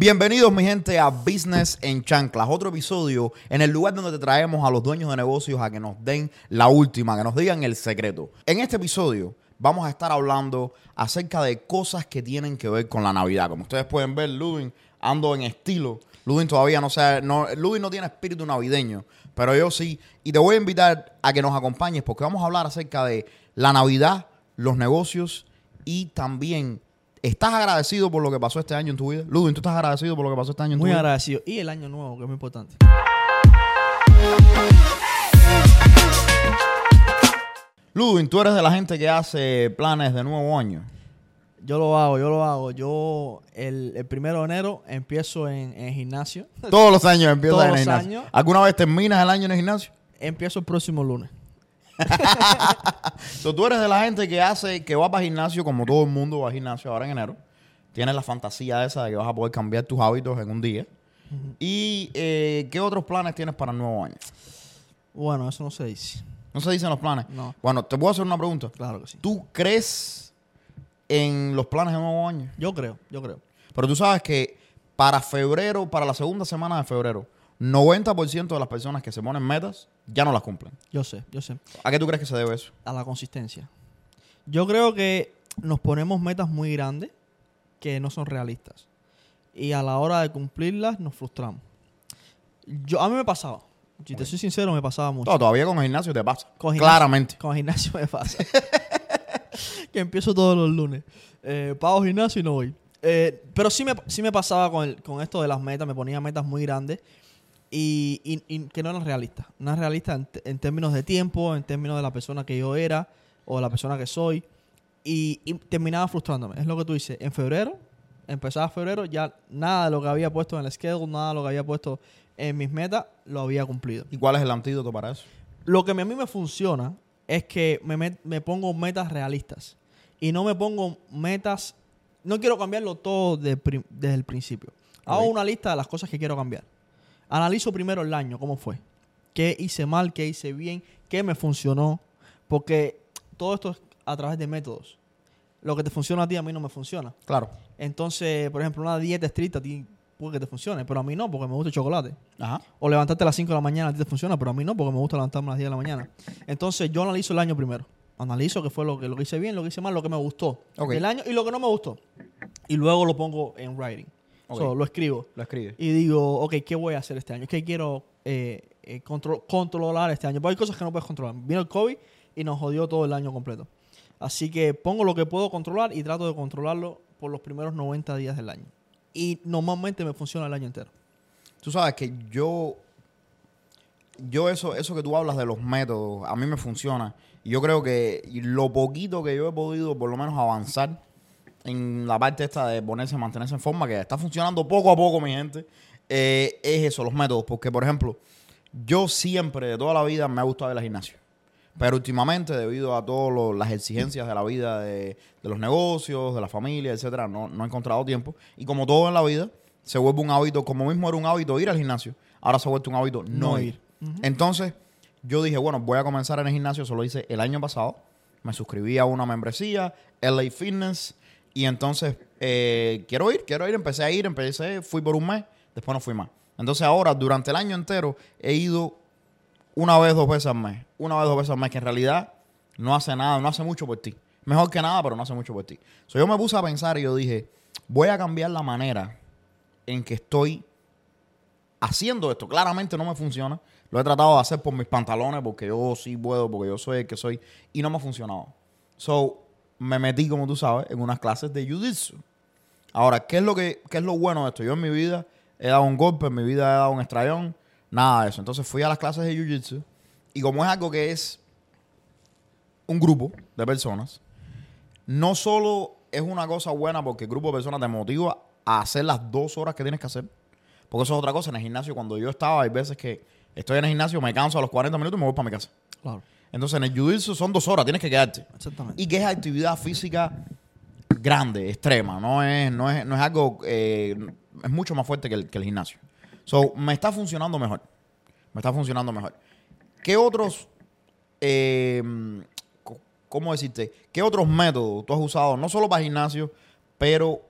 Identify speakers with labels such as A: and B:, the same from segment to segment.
A: Bienvenidos mi gente a Business en Chanclas, otro episodio en el lugar donde te traemos a los dueños de negocios a que nos den la última, que nos digan el secreto. En este episodio vamos a estar hablando acerca de cosas que tienen que ver con la Navidad. Como ustedes pueden ver, Ludwig ando en estilo. Ludwig todavía no sabe, no, Ludwig no tiene espíritu navideño, pero yo sí. Y te voy a invitar a que nos acompañes porque vamos a hablar acerca de la Navidad, los negocios y también ¿Estás agradecido por lo que pasó este año en tu vida? Ludwig, ¿tú estás agradecido por lo que pasó este año en
B: Muy
A: tu vida?
B: agradecido. Y el año nuevo, que es muy importante.
A: Ludwig, tú eres de la gente que hace planes de nuevo año.
B: Yo lo hago, yo lo hago. Yo el, el primero de enero empiezo en, en gimnasio.
A: Todos los años empiezas
B: Todos
A: en el
B: los
A: gimnasio.
B: años.
A: ¿Alguna vez terminas el año en el gimnasio?
B: Empiezo el próximo lunes.
A: So, tú eres de la gente que hace, que va para gimnasio, como todo el mundo va a gimnasio ahora en enero. Tienes la fantasía esa de que vas a poder cambiar tus hábitos en un día. ¿Y eh, qué otros planes tienes para el nuevo año?
B: Bueno, eso no se dice.
A: ¿No se dicen los planes?
B: No.
A: Bueno, te puedo hacer una pregunta.
B: Claro que sí.
A: ¿Tú crees en los planes de nuevo año?
B: Yo creo, yo creo.
A: Pero tú sabes que para febrero, para la segunda semana de febrero, 90% de las personas que se ponen metas ya no las cumplen.
B: Yo sé, yo sé.
A: ¿A qué tú crees que se debe eso?
B: A la consistencia. Yo creo que nos ponemos metas muy grandes que no son realistas. Y a la hora de cumplirlas nos frustramos. Yo, a mí me pasaba. Si te soy sincero, me pasaba mucho.
A: No, todavía con el gimnasio te pasa.
B: Con gimnasio.
A: Claramente.
B: Con gimnasio me pasa. que empiezo todos los lunes. Eh, pago gimnasio y no voy. Eh, pero sí me, sí me pasaba con, el- con esto de las metas. Me ponía metas muy grandes y, y- y que no eran realistas. No eran realistas en, en términos de tiempo, en términos de la persona que yo era o la persona que soy. Y, y terminaba frustrándome. Es lo que tú dices. En febrero, empezaba febrero, ya nada de lo que había puesto en el schedule, nada de lo que había puesto en mis metas, lo había cumplido.
A: ¿Y cuál es el antídoto para eso?
B: Lo que a mí me funciona es que me, met- me pongo metas realistas. Y no me pongo metas... No quiero cambiarlo todo de desde el principio. Hago una lista de las cosas que quiero cambiar. Analizo primero el año, cómo fue. ¿Qué hice mal? ¿Qué hice bien? ¿Qué me funcionó? Porque todo esto es a través de métodos. Lo que te funciona a ti, a mí no me funciona.
A: Claro.
B: Entonces, por ejemplo, una dieta estricta a ti puede que te funcione, pero a mí no, porque me gusta el chocolate.
A: Ajá.
B: O levantarte a las 5 de la mañana a ti te funciona, pero a mí no, porque me gusta levantarme a las 10 de la mañana. Entonces yo analizo el año primero. Analizo qué fue lo que, lo que hice bien, lo que hice mal, lo que me gustó
A: Ok.
B: del año y lo que no me gustó. Y luego lo pongo en writing. So, lo escribo.
A: Lo escribes.
B: Y digo, ok, ¿qué voy a hacer este año? ¿Qué quiero eh, eh, contro- controlar este año? Porque hay cosas que no puedes controlar. Vino el COVID y nos jodió todo el año completo. Así que pongo lo que puedo controlar y trato de controlarlo por los primeros 90 días del año. Y normalmente me funciona el año entero.
A: Tú sabes que yo, yo eso, eso que tú hablas de los métodos, a mí me funciona. Y yo creo que lo poquito que yo he podido por lo menos avanzar en la parte esta de ponerse, mantenerse en forma, que está funcionando poco a poco, mi gente, eh, es eso, los métodos. Porque, por ejemplo, yo siempre, de toda la vida, me ha gustado ir al gimnasio. Pero últimamente, debido a todas las exigencias de la vida, de, de los negocios, de la familia, etcétera, no, no he encontrado tiempo. Y como todo en la vida, se vuelve un hábito, como mismo era un hábito ir al gimnasio, ahora se ha vuelto un hábito no,
B: No
A: ir. Entonces, yo dije, bueno, voy a comenzar en el gimnasio, eso lo hice el año pasado. Me suscribí a una membresía, LA Fitness, y entonces eh, quiero ir, quiero ir, empecé a ir, empecé, fui por un mes, después no fui más. Entonces ahora, durante el año entero, he ido una vez, dos veces al mes. Una vez, dos veces al mes, que en realidad no hace nada, no hace mucho por ti. Mejor que nada, pero no hace mucho por ti. So, yo me puse a pensar y yo dije, voy a cambiar la manera en que estoy haciendo esto. Claramente no me funciona. Lo he tratado de hacer por mis pantalones, porque yo sí puedo, porque yo soy el que soy, y no me ha funcionado. So, me metí, como tú sabes, en unas clases de Jiu-Jitsu. Ahora, ¿qué es, lo que, ¿qué es lo bueno de esto? Yo en mi vida he dado un golpe, en mi vida he dado un estrellón, nada de eso. Entonces fui a las clases de Jiu-Jitsu, y como es algo que es un grupo de personas, no solo es una cosa buena porque el grupo de personas te motiva a hacer las dos horas que tienes que hacer, porque eso es otra cosa. En el gimnasio, cuando yo estaba, hay veces que estoy en el gimnasio, me canso a los 40 minutos y me voy para mi casa.
B: Claro.
A: Entonces, en el jiu-jitsu son dos horas, tienes que quedarte.
B: Exactamente.
A: Y que es actividad física grande, extrema. No es, no es, no es algo. eh, es mucho más fuerte que el, que el gimnasio. So, me está funcionando mejor. Me está funcionando mejor. ¿Qué otros. eh, ¿Cómo decirte? ¿Qué otros métodos tú has usado? No solo para gimnasio, pero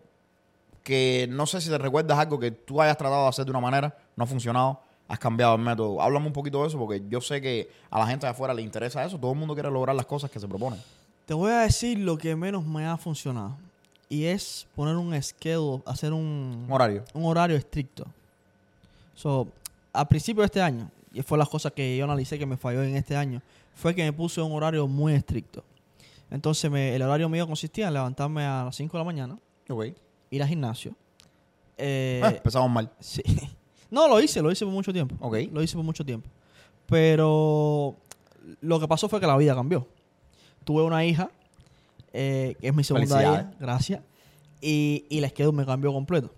A: que no sé si te recuerdas algo que tú hayas tratado de hacer de una manera, no ha funcionado, has cambiado el método. Háblame un poquito de eso porque yo sé que a la gente de afuera le interesa eso. Todo el mundo quiere lograr las cosas que se proponen.
B: Te voy a decir lo que menos me ha funcionado. Y es poner un schedule, hacer un,
A: Un horario.
B: un horario estricto. So, a principio de este año, y fue las cosas que yo analicé que me falló en este año, fue que me puse un horario muy estricto. Entonces, me- el horario mío consistía en levantarme a las 5 de la mañana, ir al gimnasio. eh,
A: Ah, empezamos mal.
B: sí. No, lo hice, lo hice por mucho tiempo.
A: Ok.
B: Lo hice por mucho tiempo. Pero lo que pasó fue que la vida cambió. Tuve una hija, eh, que es mi segunda hija, gracias. Y, y el schedule me cambió completo.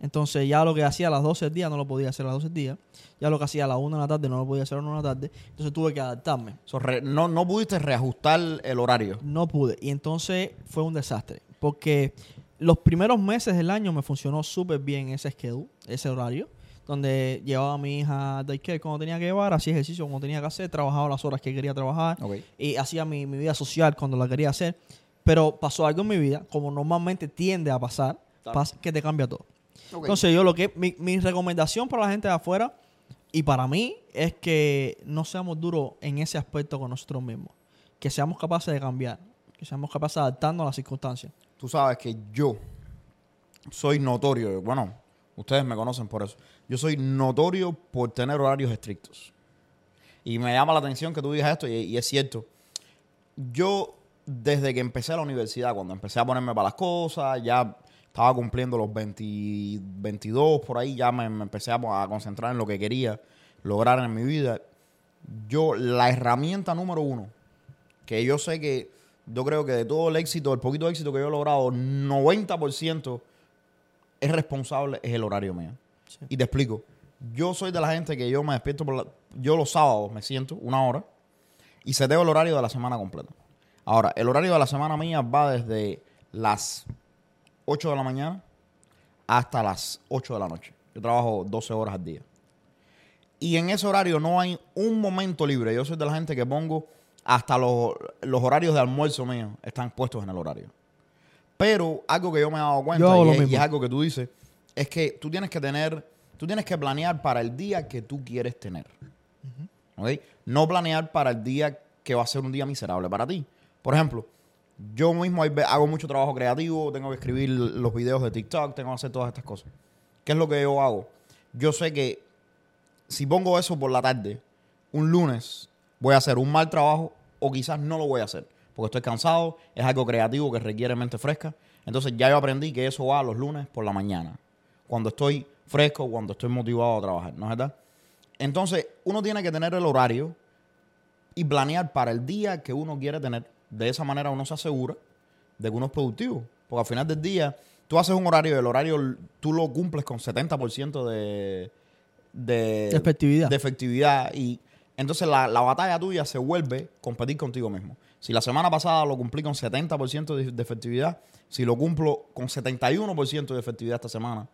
B: Entonces ya lo que hacía a las 12 del día no lo podía hacer a las 12 del día. Ya lo que hacía a las 1 de la tarde no lo podía hacer a las 1 de la tarde. Entonces tuve que adaptarme.
A: So, re- no, no pudiste reajustar el horario.
B: No pude. Y entonces fue un desastre. Porque los primeros meses del año me funcionó súper bien ese schedule, ese horario. Donde llevaba a mi hija a daycare cuando tenía que llevar, hacía ejercicio cuando tenía que hacer, trabajaba las horas que quería trabajar y hacía mi, mi vida social cuando la quería hacer. Pero pasó algo en mi vida, como normalmente tiende a pasar, que te cambia todo. Entonces yo lo que mi, mi recomendación para la gente de afuera y para mí es que no seamos duros en ese aspecto con nosotros mismos. Que seamos capaces de cambiar, que seamos capaces de adaptarnos a las circunstancias.
A: Tú sabes que yo soy notorio, bueno, ustedes me conocen por eso. Yo soy notorio por tener horarios estrictos. Y me llama la atención que tú digas esto, y, es cierto. Yo, desde que empecé la universidad, cuando empecé a ponerme para las cosas, ya estaba cumpliendo los 20 22, por ahí ya me, me empecé a, a concentrar en lo que quería lograr en mi vida. Yo, la herramienta número uno, que yo sé que yo creo que de todo el éxito, el poquito éxito que yo he logrado, 90% es responsable, es el horario mío. Y te explico. Yo soy de la gente que yo me despierto por la, yo los sábados me siento una hora y seteo el horario de la semana completa. Ahora, el horario de la semana mía va desde las 8 de la mañana hasta las 8 de la noche. Yo trabajo 12 horas al día. Y en ese horario no hay un momento libre. Yo soy de la gente que pongo hasta los, los horarios de almuerzo mío están puestos en el horario. Pero algo que yo me he dado cuenta y es algo que tú dices, es que tú tienes que tener, tú tienes que planear para el día que tú quieres tener. ¿Ok? No planear para el día que va a ser un día miserable para ti. Por ejemplo, yo mismo hago mucho trabajo creativo, tengo que escribir los videos de TikTok, tengo que hacer todas estas cosas. ¿Qué es lo que yo hago? Yo sé que si pongo eso por la tarde, un lunes, voy a hacer un mal trabajo o quizás no lo voy a hacer. Porque estoy cansado, es algo creativo que requiere mente fresca. Entonces ya yo aprendí que eso va los lunes por la mañana. Cuando estoy fresco, cuando estoy motivado a trabajar, ¿no es verdad? Entonces uno tiene que tener el horario y planear para el día que uno quiere tener. De esa manera uno se asegura de que uno es productivo. Porque al final del día, tú haces un horario y el horario tú lo cumples con 70% de, de,
B: De efectividad.
A: de efectividad. Y entonces la, la batalla tuya se vuelve competir contigo mismo. Si la semana pasada lo cumplí con 70% de, de efectividad, si lo cumplo con 71% de efectividad esta semana,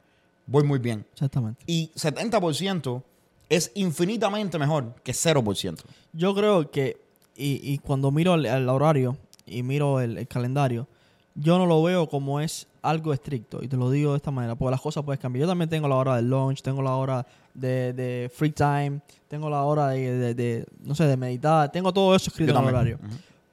A: voy muy bien.
B: Exactamente.
A: Y 70% es infinitamente mejor que 0%.
B: Yo creo que, y, y cuando miro el, el horario y miro el, el calendario, yo no lo veo como es algo estricto. Y te lo digo de esta manera, porque las cosas pueden cambiar. Yo también tengo la hora del lunch, tengo la hora de, de free time, tengo la hora de, de- de, no sé, de meditar, tengo todo eso escrito en el horario.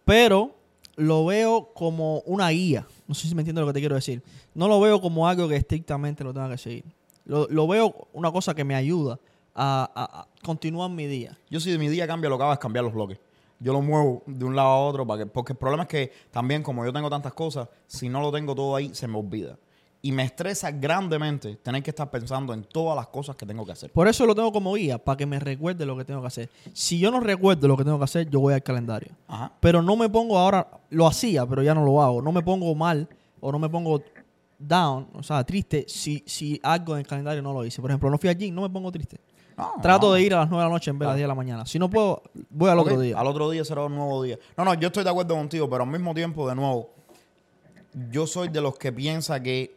B: Pero lo veo como una guía. No sé si me entiendes lo que te quiero decir. No lo veo como algo que estrictamente lo tenga que seguir. Lo, lo veo una cosa que me ayuda a, a- continuar mi día.
A: Yo si mi día cambia lo que hago es cambiar los bloques. Yo lo muevo de un lado a otro para que, porque el problema es que también como yo tengo tantas cosas, si no lo tengo todo ahí, se me olvida. Y me estresa grandemente tener que estar pensando en todas las cosas que tengo que hacer.
B: Por eso lo tengo como guía, para que me recuerde lo que tengo que hacer. Si yo no recuerdo lo que tengo que hacer, yo voy al calendario.
A: Ajá.
B: Pero no me pongo ahora, lo hacía, pero ya no lo hago. No me pongo mal o no me pongo down, o sea, triste, si, si algo en el calendario no lo hice. Por ejemplo, no fui al gym, no me pongo triste.
A: No,
B: Trato
A: no.
B: de ir a las 9 de la noche en vez de las 10 de la mañana. Si no puedo, voy al otro día.
A: Al otro día será un nuevo día. No, no, yo estoy de acuerdo contigo, pero al mismo tiempo, de nuevo, yo soy de los que piensa que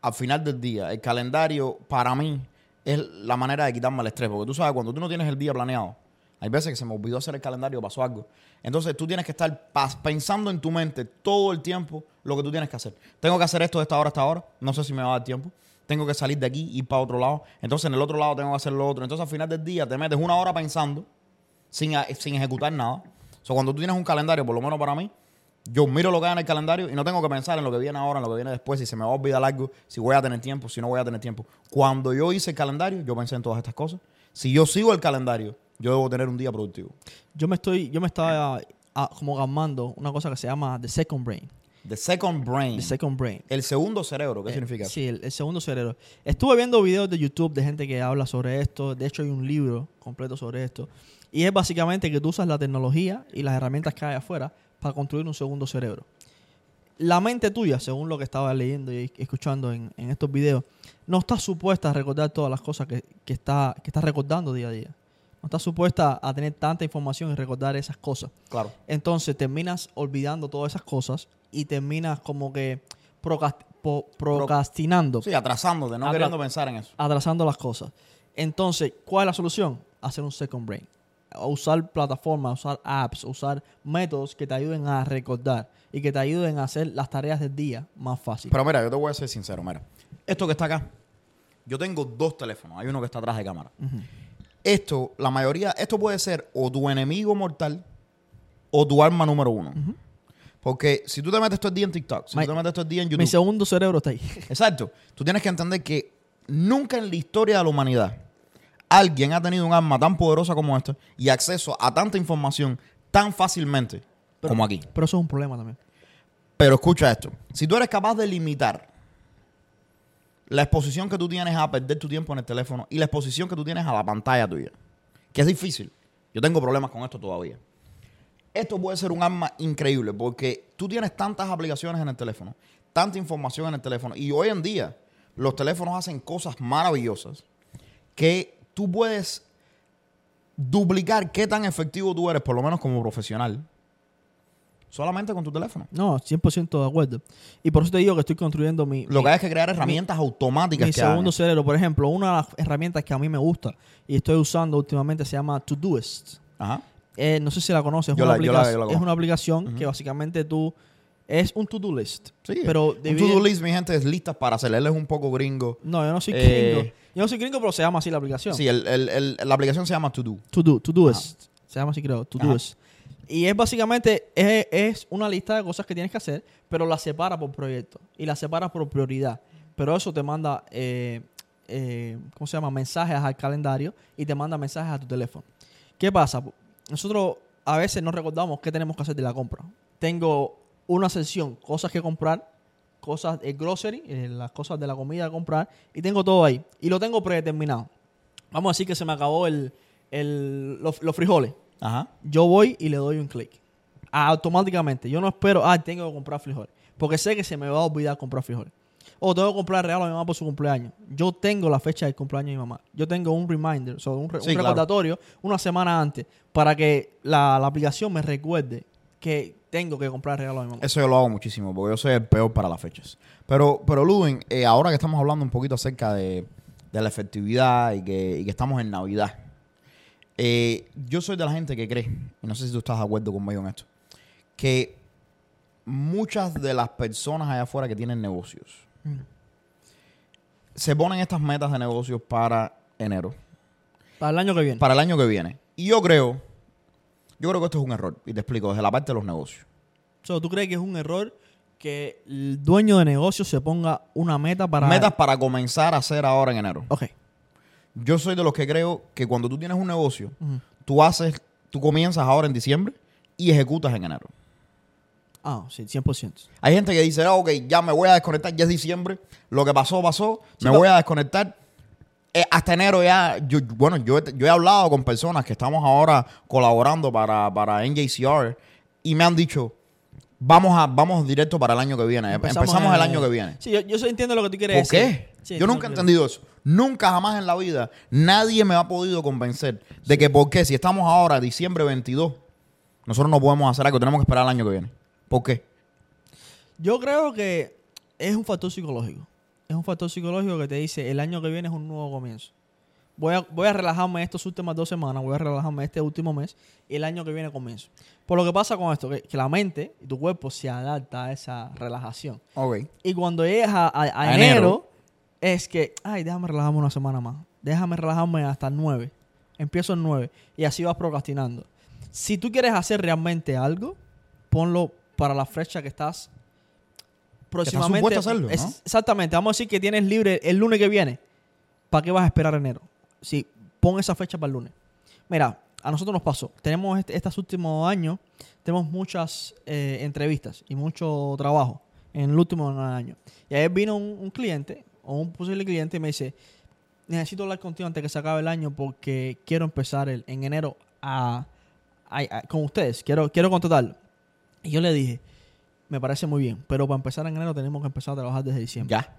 A: al final del día, el calendario para mí es la manera de quitarme el estrés. Porque tú sabes, cuando tú no tienes el día planeado, Hay veces que se me olvidó hacer el calendario, pasó algo. Entonces tú tienes que estar pensando en tu mente todo el tiempo lo que tú tienes que hacer. Tengo que hacer esto de esta hora a esta hora. No sé si me va a dar tiempo. Tengo que salir de aquí y ir para otro lado. Entonces en el otro lado tengo que hacer lo otro. Entonces al final del día te metes una hora pensando sin, sin ejecutar nada. O sea, cuando tú tienes un calendario, por lo menos para mí, yo miro lo que hay en el calendario y no tengo que pensar en lo que viene ahora, en lo que viene después, si se me va a olvidar algo, si voy a tener tiempo, si no voy a tener tiempo. Cuando yo hice el calendario, yo pensé en todas estas cosas. Si yo sigo el calendario, yo debo tener un día productivo.
B: Yo me estoy, yo me estaba ah, como gamando una cosa que se llama The Second Brain.
A: The second brain.
B: The Second Brain.
A: el segundo cerebro, ¿qué
B: Eh,
A: significa?
B: Sí, el, el segundo cerebro. Estuve viendo videos de YouTube de gente que habla sobre esto. De hecho, hay un libro completo sobre esto. Y es básicamente que tú usas la tecnología y las herramientas que hay afuera para construir un segundo cerebro. La mente tuya, según lo que estaba leyendo y escuchando en, en estos videos, no está supuesta a recordar todas las cosas que, que está, que está recordando día a día. No está supuesta a tener tanta información y recordar esas cosas.
A: Claro.
B: Entonces terminas olvidando todas esas cosas y terminas como que po- procrastinando,
A: Sí, atrasándote, no
B: Atra-
A: queriendo pensar en eso.
B: atrasando las cosas. Entonces, ¿cuál es la solución? Hacer un second brain. A Usar plataformas, usar apps, usar métodos que te ayuden a recordar y que te ayuden a hacer las tareas del día más fácil.
A: Pero mira, yo te voy a ser sincero, mira. Esto que está acá, yo tengo dos teléfonos. Hay uno que está atrás de cámara. Esto, la mayoría, esto puede ser o tu enemigo mortal o tu arma número uno. Porque si tú te metes todo el día en TikTok, si
B: Mi-
A: tú te metes todo el día en
B: Mi
A: YouTube.
B: segundo cerebro está ahí.
A: Exacto. Tú tienes que entender que nunca en la historia de la humanidad alguien ha tenido un arma tan poderosa como esta y acceso a tanta información tan fácilmente
B: Pero-
A: como aquí.
B: Pero eso es un problema también.
A: Pero escucha esto. Si tú eres capaz de limitar la exposición que tú tienes a perder tu tiempo en el teléfono y la exposición que tú tienes a la pantalla tuya, que es difícil. Yo tengo problemas con esto todavía. Esto puede ser un arma increíble porque tú tienes tantas aplicaciones en el teléfono, tanta información en el teléfono y hoy en día los teléfonos hacen cosas maravillosas que tú puedes duplicar qué tan efectivo tú eres, por lo menos como profesional, solamente con tu teléfono.
B: No, 100% de acuerdo. Y por eso te digo que estoy construyendo mi,
A: Lo
B: mi-
A: que hay es que crear herramientas automáticas
B: mi
A: que
B: segundo cerebro. Por ejemplo, una de las herramientas que a mí me gusta y estoy usando últimamente se llama Todoist.
A: Ajá.
B: Eh, no sé si la conoces.
A: Yo
B: una
A: la- yo la-
B: aplicación-
A: yo la
B: es una aplicación que básicamente tú... Es un to-do list.
A: Sí.
B: Pero
A: un to-do list, mi gente, es listas para hacer. Él es un poco gringo.
B: No, yo no soy
A: Eh,
B: gringo. Yo no soy gringo, pero se llama así la aplicación.
A: Sí, el- el- el- la aplicación se llama To Do.
B: To do, to doist. Se llama así, creo. To
A: Ajá.
B: doist. Y es básicamente, es, es una lista de cosas que tienes que hacer, pero la separa por proyecto y la separa por prioridad. Pero eso te manda, eh, eh, ¿cómo se llama? Mensajes al calendario y te manda mensajes a tu teléfono. ¿Qué pasa? Nosotros a veces no recordamos qué tenemos que hacer de la compra. Tengo una sección, cosas que comprar, cosas, el grocery, eh, las cosas de la comida a comprar, y tengo todo ahí. Y lo tengo predeterminado. Vamos a decir que se me acabó el, el- los, los frijoles.
A: Ajá.
B: Yo voy y le doy un clic. Automáticamente. Yo no espero, ah, tengo que comprar frijoles. Porque sé que se me va a olvidar comprar frijoles. O tengo que comprar regalo a mi mamá por su cumpleaños. Yo tengo la fecha del cumpleaños de mi mamá. Yo tengo un reminder, o sea, un, re-
A: Sí,
B: un
A: claro.
B: recordatorio una semana antes para que la, la aplicación me recuerde que tengo que comprar regalo a mi mamá.
A: Eso yo lo hago muchísimo porque yo soy el peor para las fechas. Pero, pero Ludwig, eh, ahora que estamos hablando un poquito acerca de, de la efectividad y que, y que estamos en Navidad, eh, yo soy de la gente que cree, y no sé si tú estás de acuerdo conmigo en esto, que muchas de las personas allá afuera que tienen negocios
B: Mm.
A: se ponen estas metas de negocios para enero,
B: Para el año que viene.
A: para el año que viene. Y yo creo, yo creo que esto es un error, y te explico, desde la parte de los negocios.
B: So, ¿Tú crees que es un error que el dueño de negocio se ponga una meta para...
A: Metas para comenzar a hacer ahora en enero.
B: Ok.
A: Yo soy de los que creo que cuando tú tienes un negocio, tú haces, tú comienzas ahora en diciembre y ejecutas en enero.
B: Ah, sí, 100%.
A: Hay gente que dice, ah, ok, ya me voy a desconectar, ya es diciembre, lo que pasó, pasó,
B: Sí,
A: me voy a desconectar. Eh, hasta enero ya, yo, bueno, yo, he- yo he hablado con personas que estamos ahora colaborando para, para NJCR y me han dicho, vamos a vamos directo para el año que viene. Empezamos, el año que viene.
B: Sí, yo, yo entiendo lo que tú quieres
A: ¿Por
B: decir.
A: qué?
B: Sí,
A: Yo nunca he entendido eso. Nunca jamás en la vida nadie me ha podido convencer de que por qué si estamos ahora diciembre 22 nosotros no podemos hacer algo, tenemos que esperar el año que viene. ¿Por qué?
B: Yo creo que es un factor psicológico. Es un factor psicológico que te dice el año que viene es un nuevo comienzo. Voy a, voy a relajarme estas últimas dos semanas, voy a relajarme este último mes y el año que viene comienzo. Por lo que pasa con esto, que, que la mente y tu cuerpo se adapta a esa relajación.
A: Ok.
B: Y cuando llegas a, a- a
A: A
B: enero,
A: enero.
B: es que, ay, déjame relajarme una semana más. Déjame relajarme hasta el 9. Empiezo el 9. Y así vas procrastinando. Si tú quieres hacer realmente algo, ponlo para la fecha que estás próximamente.
A: supuesto a hacerlo, ¿no?
B: Es- Exactamente. Vamos a decir que tienes libre el lunes que viene. ¿Para qué vas a esperar enero? Si pon esa fecha para el lunes. Mira, a nosotros nos pasó. Tenemos este, estos últimos años, tenemos muchas eh, entrevistas y mucho trabajo en el último año. Y ayer vino un, un cliente o un posible cliente y me dice, necesito hablar contigo antes que se acabe el año porque quiero empezar el- en enero a, a- a- con ustedes. Quiero, quiero contratarlo. Y yo le dije, me parece muy bien, pero para empezar en enero tenemos que empezar a trabajar desde diciembre.
A: Ya.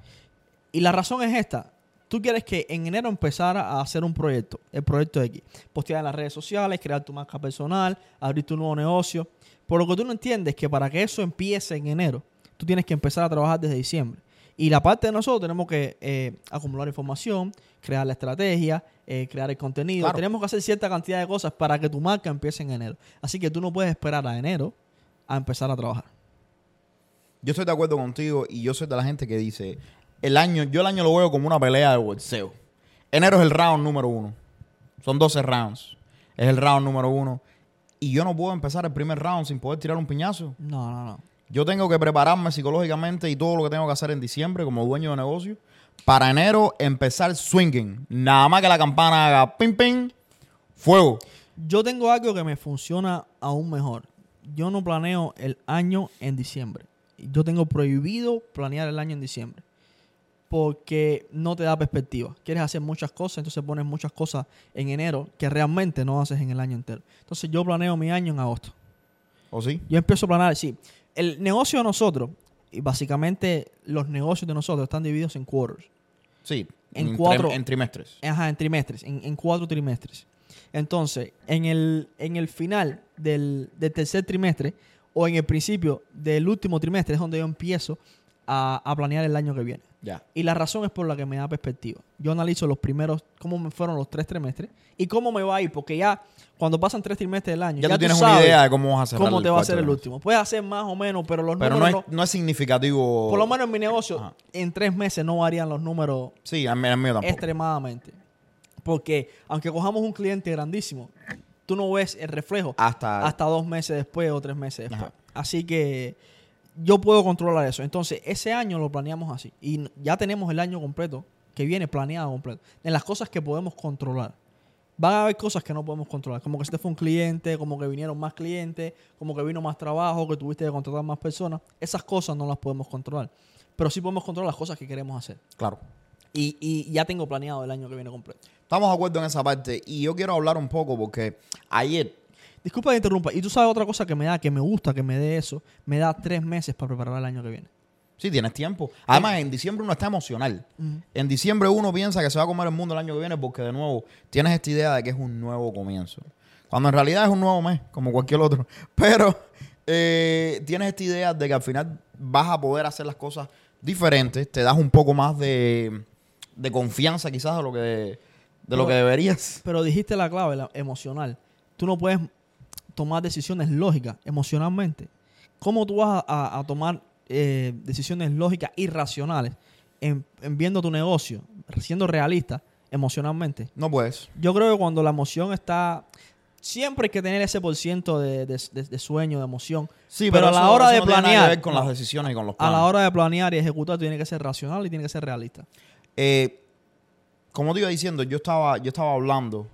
B: Y la razón es esta. Tú quieres que en enero empezara a hacer un proyecto, el proyecto X. Postear en las redes sociales, crear tu marca personal, abrir tu nuevo negocio. Por lo que tú no entiendes que para que eso empiece en enero, tú tienes que empezar a trabajar desde diciembre. Y la parte de nosotros tenemos que eh, acumular información, crear la estrategia, eh, crear el contenido.
A: Claro.
B: Tenemos que hacer cierta cantidad de cosas para que tu marca empiece en enero. Así que tú no puedes esperar a enero a empezar a trabajar.
A: Yo estoy de acuerdo contigo y yo soy de la gente que dice, el año, yo el año lo veo como una pelea de boxeo. Enero es el round número uno. Son 12 rounds. Es el round número uno. Y yo no puedo empezar el primer round sin poder tirar un piñazo.
B: No, no, no.
A: Yo tengo que prepararme psicológicamente y todo lo que tengo que hacer en diciembre como dueño de negocio. Para enero empezar swinging. Nada más que la campana haga ping ping. Fuego.
B: Yo tengo algo que me funciona aún mejor. Yo no planeo el año en diciembre. Yo tengo prohibido planear el año en diciembre. Porque no te da perspectiva. Quieres hacer muchas cosas, entonces pones muchas cosas en enero que realmente no haces en el año entero. Entonces yo planeo mi año en agosto.
A: ¿O sí?
B: Yo empiezo a planear, sí. El negocio de nosotros, y básicamente los negocios de nosotros están divididos en quarters.
A: Sí.
B: En cuatro-
A: en trimestres.
B: Ajá, en trimestres, en, en cuatro trimestres. Entonces, en el, en el final del, del tercer trimestre o en el principio del último trimestre es donde yo empiezo a, a planear el año que viene.
A: Ya.
B: Y la razón es por la que me da perspectiva. Yo analizo los primeros, cómo me fueron los tres trimestres y cómo me va a ir, porque ya cuando pasan tres trimestres del año,
A: Ya,
B: ya,
A: tú tienes
B: sabes
A: una idea de cómo vas a cerrar
B: cómo te va a ser el último. Puedes hacer más o menos, pero los
A: Pero no
B: números
A: es,
B: no-
A: no es significativo.
B: por lo menos en mi negocio,
A: Ajá.
B: en tres meses no varían los números
A: Sí, a mí, a mí tampoco.
B: extremadamente. Porque aunque cojamos un cliente grandísimo, tú no ves el reflejo
A: Hasta.
B: hasta dos meses después o tres meses después.
A: Ajá.
B: Así que yo puedo controlar eso. Entonces, ese año lo planeamos así. Y ya tenemos el año completo, que viene planeado completo. En las cosas que podemos controlar. Van a haber cosas que no podemos controlar. Como que este fue un cliente, como que vinieron más clientes, como que vino más trabajo, que tuviste que contratar más personas. Esas cosas no las podemos controlar. Pero sí podemos controlar las cosas que queremos hacer.
A: Claro.
B: Y, y ya tengo planeado el año que viene completo.
A: Estamos de acuerdo en esa parte. Y yo quiero hablar un poco porque ayer.
B: Disculpa que interrumpa. Y tú sabes otra cosa que me da, que me gusta, que me dé eso. Me da tres meses para preparar el año que viene.
A: Sí, tienes tiempo. Además, en diciembre uno está emocional. En diciembre uno piensa que se va a comer el mundo el año que viene porque, de nuevo, tienes esta idea de que es un nuevo comienzo. Cuando en realidad es un nuevo mes, como cualquier otro. Pero eh, tienes esta idea de que al final vas a poder hacer las cosas diferentes. Te das un poco más de, de confianza quizás de lo que, de lo que deberías.
B: Pero dijiste la clave, la emocional. Tú no puedes tomar decisiones lógicas emocionalmente. ¿Cómo tú vas a, a- a tomar eh, decisiones lógicas y racionales en, en viendo tu negocio, siendo realista emocionalmente?
A: No puedes.
B: Yo creo que cuando la emoción está... Siempre hay que tener ese por ciento de, de- de- de sueño, de emoción.
A: Sí,
B: pero, a la
A: eso-
B: hora
A: eso
B: de
A: no tiene nada que
B: planear,
A: ver con las decisiones y con los
B: a
A: planes.
B: la hora de planear y ejecutar, tiene que ser racional y tiene que ser realista.
A: Eh, como te iba diciendo, yo estaba, yo estaba hablando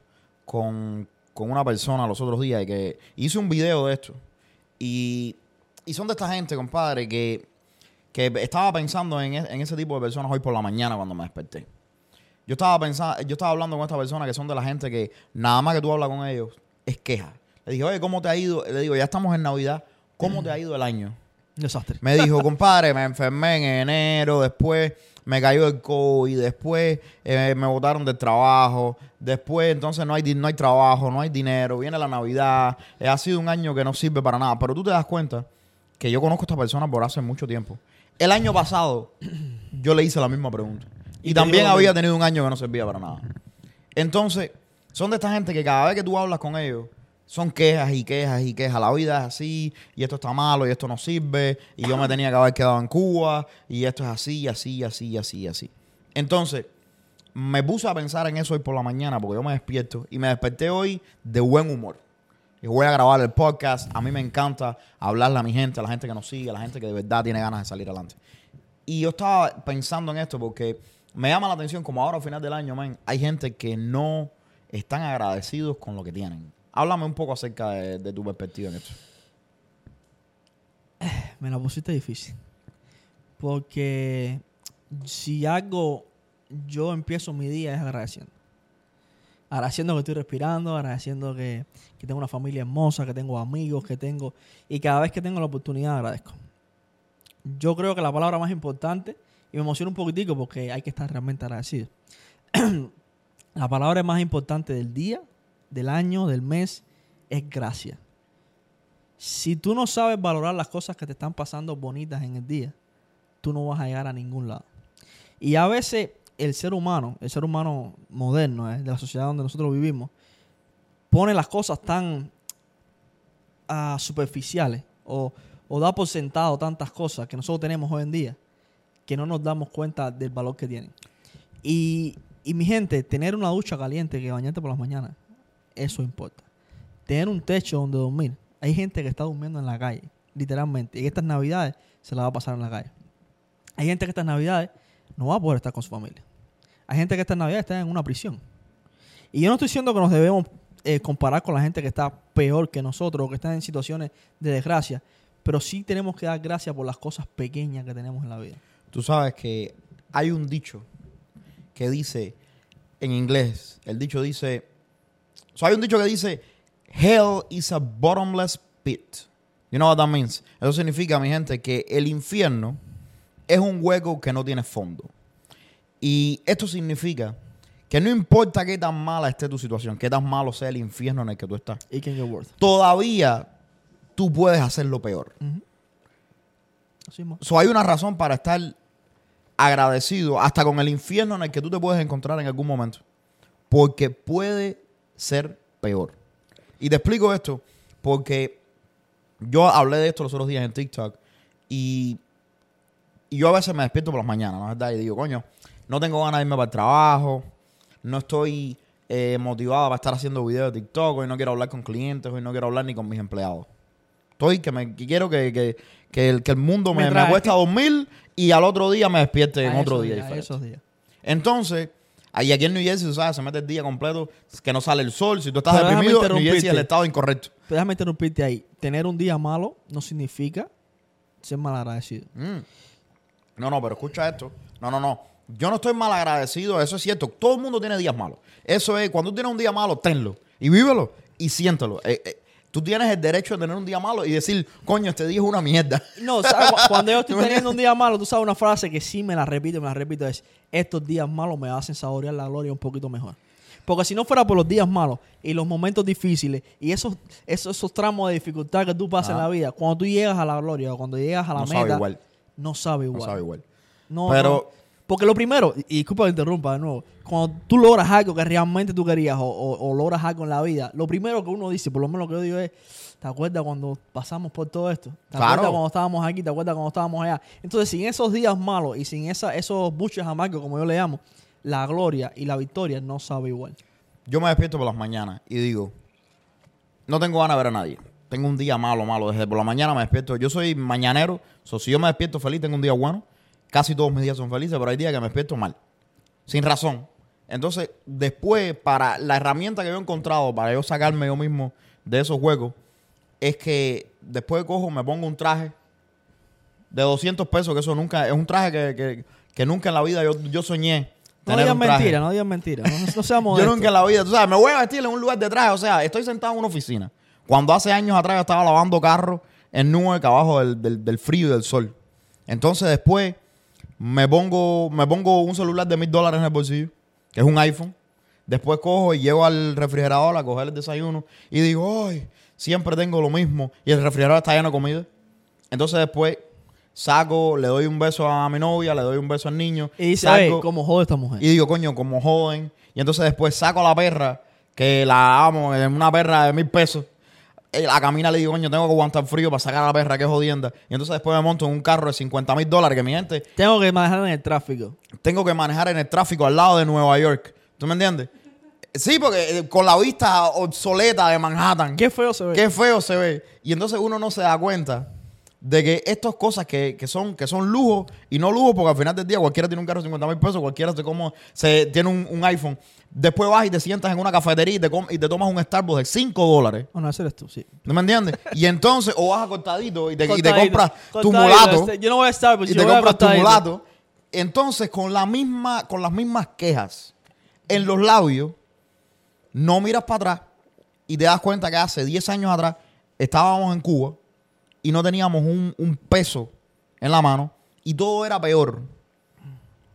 A: con, con una persona los otros días y que hice un video de esto. Y, y son de esta gente, compadre, que, que estaba pensando en, e- en ese tipo de personas hoy por la mañana cuando me desperté. Yo estaba pensando, yo estaba hablando con esta persona que son de la gente que nada más que tú hablas con ellos es queja. Le dije, oye, ¿cómo te ha ido? Le digo, ya estamos en Navidad. ¿Cómo te ha ido el año?
B: Desastre.
A: Me dijo, compadre, me enfermé en enero, después me cayó el COVID, después eh, me botaron del trabajo, después entonces no hay, no hay trabajo, no hay dinero, viene la Navidad, eh, ha sido un año que no sirve para nada. Pero tú te das cuenta que yo conozco a esta persona por hace mucho tiempo. El año pasado yo le hice la misma pregunta. Y, también había tenido un año que no servía para nada. Entonces, son de esta gente que cada vez que tú hablas con ellos, son quejas y quejas y quejas. La vida es así, y esto está malo, y esto no sirve, y yo me tenía que haber quedado en Cuba, y esto es así, así, así, así, así. Entonces, me puse a pensar en eso hoy por la mañana, porque yo me despierto, y me desperté hoy de buen humor. Y voy a grabar el podcast. A mí me encanta hablarle a mi gente, a la gente que nos sigue, a la gente que de verdad tiene ganas de salir adelante. Y yo estaba pensando en esto porque me llama la atención, como ahora al final del año, man, hay gente que no están agradecidos con lo que tienen. Háblame un poco acerca de, tu perspectiva en esto.
B: Me la pusiste difícil. Porque si algo yo empiezo mi día es agradeciendo. Agradeciendo que estoy respirando, agradeciendo que, que tengo una familia hermosa, que tengo amigos, que tengo... Y cada vez que tengo la oportunidad agradezco. Yo creo que la palabra más importante, y me emociona un poquitico porque hay que estar realmente agradecido. la palabra más importante del día, del año, del mes, es gracia. Si tú no sabes valorar las cosas que te están pasando bonitas en el día, tú no vas a llegar a ningún lado. Y a veces el ser humano, el ser humano moderno, eh, de la sociedad donde nosotros vivimos, pone las cosas tan ah, superficiales o, da por sentado tantas cosas que nosotros tenemos hoy en día que no nos damos cuenta del valor que tienen. Y, y mi gente, tener una ducha caliente que bañarte por las mañanas, eso importa. Tener un techo donde dormir. Hay gente que está durmiendo en la calle, literalmente. Y estas navidades se la va a pasar en la calle. Hay gente que estas navidades no va a poder estar con su familia. Hay gente que estas navidades está en una prisión. Y yo no estoy diciendo que nos debemos eh, comparar con la gente que está peor que nosotros o que está en situaciones de desgracia, pero sí tenemos que dar gracias por las cosas pequeñas que tenemos en la vida.
A: Tú sabes que hay un dicho que dice en inglés, el dicho dice, o sea, hay un dicho que dice, hell is a bottomless pit. You know what that means? Eso significa, mi gente, que el infierno es un hueco que no tiene fondo. Y esto significa que no importa qué tan mala esté tu situación, qué tan malo sea el infierno en el que tú estás, todavía tú puedes hacerlo peor.
B: Así.
A: So, hay una razón para estar agradecido hasta con el infierno en el que tú te puedes encontrar en algún momento. Porque puede ser peor. Y te explico esto porque yo hablé de esto los otros días en TikTok y, y yo a veces me despierto por las mañanas, ¿no es verdad? Y digo, coño, no tengo ganas de irme para el trabajo, no estoy eh, motivado para estar haciendo videos de TikTok, hoy no quiero hablar con clientes, hoy no quiero hablar ni con mis empleados. Estoy que, me, que quiero que, que- que el, que el mundo me, me
B: Mientras-
A: acueste a dormir y al otro día me despierte en otro día
B: días, a
A: diferente.
B: esos días.
A: Entonces, ahí aquí en New Jersey, sabes, se mete el día completo, que no sale el sol. Si tú estás
B: Pero
A: deprimido, New Jersey es el estado incorrecto.
B: Pero déjame interrumpirte ahí. Tener un día malo no significa ser mal agradecido.
A: Mm. No, no, pero escucha esto. No, no, no. Yo no estoy mal agradecido, eso es cierto. Todo el mundo tiene días malos. Eso es, cuando tú tienes un día malo, tenlo. Y vívelo y siéntelo. Eh, eh, tú tienes el derecho de tener un día malo y decir, coño, este día es una mierda.
B: No, ¿sabes? Cu- cuando yo estoy
A: ¿Tú me
B: teniendo un día malo, tú sabes una frase que sí me la repito, me la repito, es, estos días malos me hacen saborear la gloria un poquito mejor. Porque si no fuera por los días malos y los momentos difíciles y esos, esos, esos tramos de dificultad que tú pasas en la vida, cuando tú llegas a la gloria o cuando llegas a la
A: No
B: meta,
A: sabe igual.
B: no sabe
A: No
B: igual.
A: sabe igual.
B: No,
A: Pero-
B: no. Porque lo primero, y, disculpa que interrumpa de nuevo, cuando tú logras algo que realmente tú querías o, o- o logras algo en la vida, lo primero que uno dice, por lo menos lo que yo digo es, ¿te acuerdas cuando pasamos por todo esto? ¿Te
A: Claro.
B: acuerdas cuando estábamos aquí? ¿Te acuerdas cuando estábamos allá? Entonces, sin esos días malos y sin esa, esos buches amargos, como yo le llamo, la gloria y la victoria no sabe igual.
A: Yo me despierto por las mañanas y digo, no tengo ganas de ver a nadie. Tengo un día malo, malo. Desde por la mañana me despierto. Yo soy mañanero. So, si yo me despierto feliz, tengo un día bueno. Casi todos mis días son felices, pero hay días que me despierto mal. Sin razón. Entonces, después, para la herramienta que yo he encontrado para yo sacarme yo mismo de esos juegos, es que después cojo, me pongo un traje de 200 pesos, que eso nunca, es un traje que, que- que nunca en la vida yo, yo soñé.
B: No digas mentira, no digas mentira. No, no seas
A: Yo nunca en la vida, tú sabes, me voy a vestir en un lugar de traje. O sea, estoy sentado en una oficina. Cuando hace años atrás yo estaba lavando carros en Newark abajo del, del- del frío y del sol. Entonces después me pongo, me pongo un celular de mil dólares en el bolsillo, que es un iPhone. Después cojo y llego al refrigerador a coger el desayuno y digo, ay, siempre tengo lo mismo. Y el refrigerador está lleno de comida. Entonces después saco, le doy un beso a mi novia, le doy un beso al niño.
B: Y dice,
A: saco,
B: "Ey, ¿cómo jode esta mujer?
A: y digo, coño, como joven. Y entonces después saco a la perra, que la amo, es una perra de mil pesos. Y la camina le digo, coño, tengo que aguantar frío para sacar a la perra, que jodienda. Y entonces después me monto en un carro de 50 mil dólares, que mi gente,
B: Tengo que manejar en el tráfico.
A: tengo que manejar en el tráfico al lado de Nueva York. ¿Tú me entiendes? Sí, porque eh, con la vista obsoleta de Manhattan.
B: Qué feo se ve.
A: Qué feo se ve. Y entonces uno no se da cuenta de que estas cosas que, que son, que son lujos y no lujos, porque al final del día cualquiera tiene un carro de 50 mil pesos, cualquiera se, como, se tiene un, un iPhone. Después vas y te sientas en una cafetería y te, com- y te tomas un Starbucks de 5 dólares.
B: Bueno, ese eres tú, sí.
A: ¿No me entiendes? Y entonces, o vas a cortadito y te, y te
B: Cortadito,
A: compras tu
B: cortadito,
A: mulato
B: este, yo no voy a pero
A: y
B: yo
A: te
B: voy a
A: compras tu
B: cortadito.
A: mulato. Entonces, con la misma, con las mismas quejas en los labios, no miras para atrás y te das cuenta que hace 10 años atrás estábamos en Cuba y no teníamos un, un peso en la mano y todo era peor.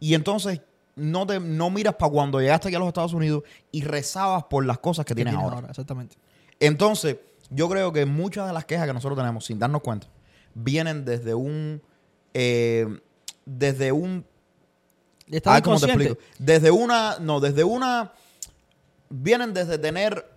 A: Y entonces no te no miras para cuando llegaste aquí a los Estados Unidos y rezabas por las cosas que
B: ¿Qué
A: tienes ahora.
B: Exactamente.
A: Entonces, yo creo que muchas de las quejas que nosotros tenemos, sin darnos cuenta, vienen desde un. eh, desde un.
B: Estás
A: ah, ¿cómo te explico? Desde una. No, desde una. Vienen desde tener.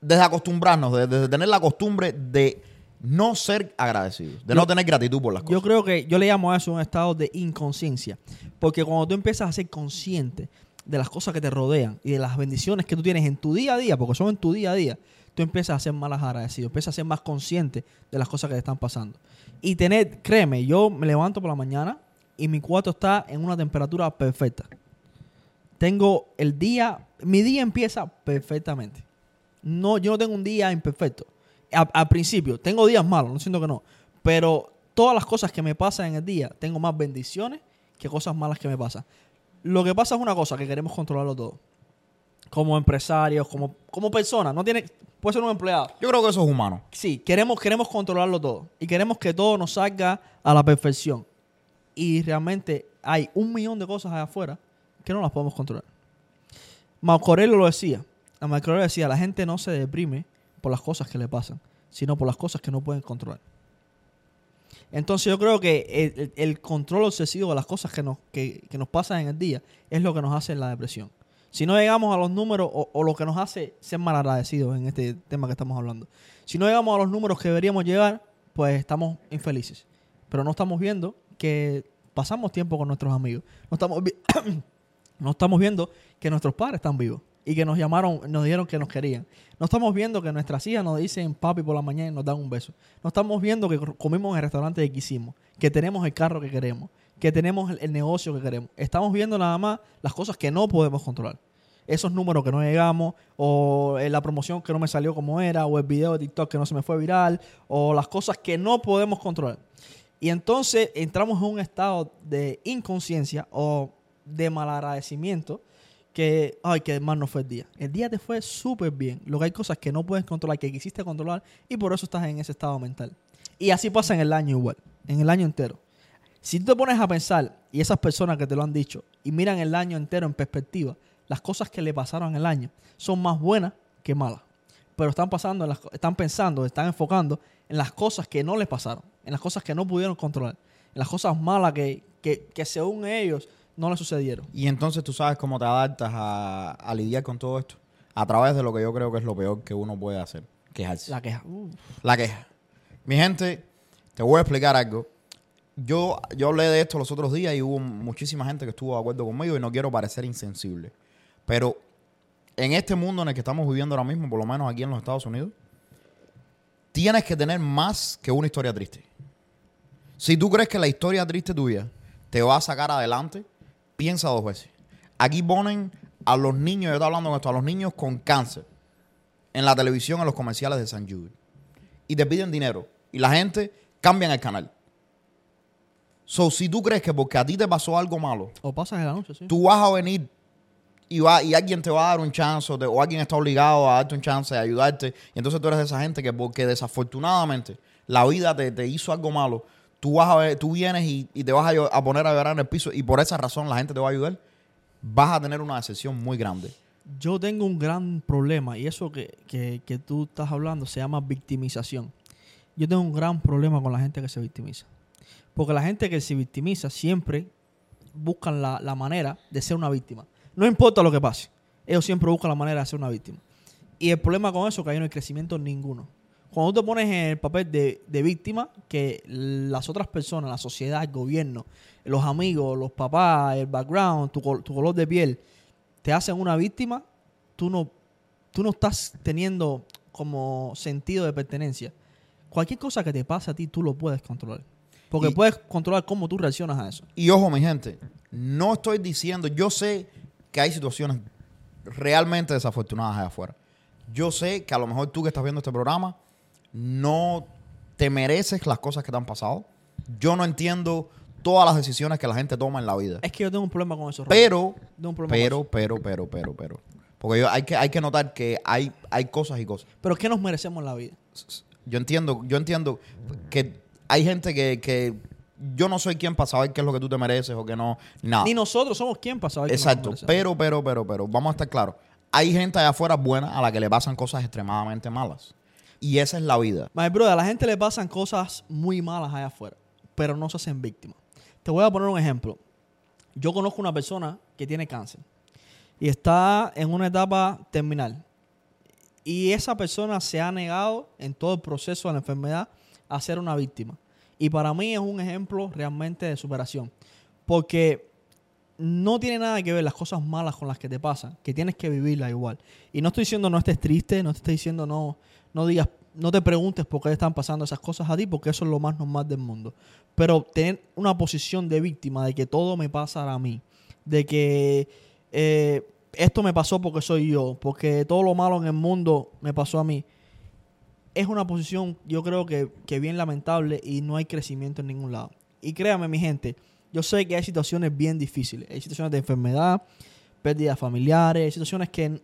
A: Desde acostumbrarnos, desde, desde tener la costumbre de no ser agradecidos, de
B: Yo-
A: no tener gratitud por las cosas.
B: Yo creo que yo le llamo a eso un estado de inconsciencia. Porque cuando tú empiezas a ser consciente de las cosas que te rodean y de las bendiciones que tú tienes en tu día a día, porque son en tu día a día, tú empiezas a ser más agradecido, empiezas a ser más consciente de las cosas que te están pasando. Y tener, créeme, yo me levanto por la mañana y mi cuarto está en una temperatura perfecta. Tengo el día, mi día empieza perfectamente. No, yo no tengo un día imperfecto. Al principio, tengo días malos, no siento que no. Pero todas las cosas que me pasan en el día, tengo más bendiciones que cosas malas que me pasan. Lo que pasa es una cosa, que queremos controlarlo todo. Como empresarios, como, como personas. No tiene, puede ser un empleado.
A: Yo creo que eso es humano.
B: Sí, queremos, queremos controlarlo todo. Y queremos que todo nos salga a la perfección. Y realmente hay un millón de cosas allá afuera que no las podemos controlar. Marco Aurelio lo decía. A Marco Aurelio decía, la gente no se deprime por las cosas que le pasan, sino por las cosas que no pueden controlar. Entonces yo creo que el, control obsesivo de las cosas que nos, que, nos pasan en el día es lo que nos hace la depresión. Si no llegamos a los números o, lo que nos hace ser mal agradecidos en este tema que estamos hablando. Si no llegamos a los números que deberíamos llegar, pues estamos infelices. Pero no estamos viendo que pasamos tiempo con nuestros amigos. No estamos viendo que nuestros padres están vivos y que nos llamaron, nos dijeron que nos querían. No estamos viendo que nuestras hijas nos dicen papi por la mañana y nos dan un beso. No estamos viendo que comimos en el restaurante que quisimos, que tenemos el carro que queremos, que tenemos el, negocio que queremos. Estamos viendo nada más las cosas que no podemos controlar. Esos números que no llegamos, o eh, la promoción que no me salió como era, o el video de TikTok que no se me fue viral, o las cosas que no podemos controlar. Y entonces entramos en un estado de inconsciencia o de malagradecimiento que, ay, que mal no fue el día. El día te fue súper bien. Lo que hay cosas que no puedes controlar, que quisiste controlar, y por eso estás en ese estado mental. Y así pasa en el año igual, en el año entero. Si tú te pones a pensar, y esas personas que te lo han dicho, y miran el año entero en perspectiva, las cosas que le pasaron el año son más buenas que malas. Pero están pasando, están pensando, están enfocando en las cosas que no les pasaron, en las cosas que no pudieron controlar, en las cosas malas que, que, que según ellos no les sucedieron.
A: Y entonces tú sabes cómo te adaptas a, a lidiar con todo esto. A través de lo que yo creo que es lo peor que uno puede hacer. Quejarse.
B: La queja. Uf.
A: La queja. Mi gente, te voy a explicar algo. Yo, yo hablé de esto los otros días y hubo muchísima gente que estuvo de acuerdo conmigo y no quiero parecer insensible. Pero en este mundo en el que estamos viviendo ahora mismo, por lo menos aquí en los Estados Unidos, tienes que tener más que una historia triste. Si tú crees que la historia triste tuya te va a sacar adelante, piensa dos veces. Aquí ponen a los niños, yo estoy hablando con esto, a los niños con cáncer en la televisión, en los comerciales de San Jude. Y te piden dinero. Y la gente cambia el canal. So, si tú crees que porque a ti te pasó algo malo,
B: O pasas el anuncio, sí.
A: tú vas a venir y, va, y alguien te va a dar un chance o, te- o alguien está obligado a darte un chance, a ayudarte. Y entonces tú eres de esa gente que porque desafortunadamente la vida te, te hizo algo malo, tú, vas a ver, tú vienes y, y te vas a, a poner a llorar en el piso y por esa razón la gente te va a ayudar, vas a tener una decepción muy grande.
B: Yo tengo un gran problema y eso que, que, que tú estás hablando se llama victimización. Yo tengo un gran problema con la gente que se victimiza. Porque la gente que se victimiza siempre buscan la, la manera de ser una víctima. No importa lo que pase. Ellos siempre buscan la manera de ser una víctima. Y el problema con eso es que ahí no hay crecimiento ninguno. Cuando tú te pones en el papel de, de víctima, que las otras personas, la sociedad, el gobierno, los amigos, los papás, el background, tu, col- tu color de piel, te hacen una víctima, tú no, tú no estás teniendo como sentido de pertenencia. Cualquier cosa que te pase a ti, tú lo puedes controlar. Porque
A: Y-
B: puedes controlar cómo tú reaccionas a eso.
A: Y ojo, mi gente, no estoy diciendo, yo sé que hay situaciones realmente desafortunadas allá afuera. Yo sé que a lo mejor tú que estás viendo este programa no te mereces las cosas que te han pasado. Yo no entiendo todas las decisiones que la gente toma en la vida.
B: Es que yo tengo un problema con eso. Robert.
A: Pero,
B: Tengo un problema con
A: pero, pero, pero, pero, pero. Porque yo, hay, que, hay que notar que hay, hay cosas y cosas.
B: Pero ¿qué nos merecemos en la vida?
A: Yo entiendo, yo entiendo que hay gente que, que yo no soy quien para saber qué es lo que tú te mereces o qué no, nada.
B: Ni nosotros somos quien para saber.
A: Exacto, pero, pero, pero, pero, vamos a estar claros. Hay gente allá afuera buena a la que le pasan cosas extremadamente malas. Y esa es la vida.
B: My brother, a la gente le pasan cosas muy malas allá afuera, pero no se hacen víctimas. Te voy a poner un ejemplo. Yo conozco una persona que tiene cáncer y está en una etapa terminal. Y esa persona se ha negado en todo el proceso de la enfermedad a ser una víctima. Y para mí es un ejemplo realmente de superación. Porque no tiene nada que ver las cosas malas con las que te pasan, que tienes que vivirlas igual. Y no estoy diciendo no estés triste, no te estoy diciendo no, no digas, no te preguntes por qué están pasando esas cosas a ti, porque eso es lo más normal del mundo. Pero tener una posición de víctima, de que todo me pasa a mí, de que eh, esto me pasó porque soy yo, porque todo lo malo en el mundo me pasó a mí, es una posición yo creo que, que bien lamentable y no hay crecimiento en ningún lado. Y créame mi gente, yo sé que hay situaciones bien difíciles, hay situaciones de enfermedad, pérdidas familiares, situaciones que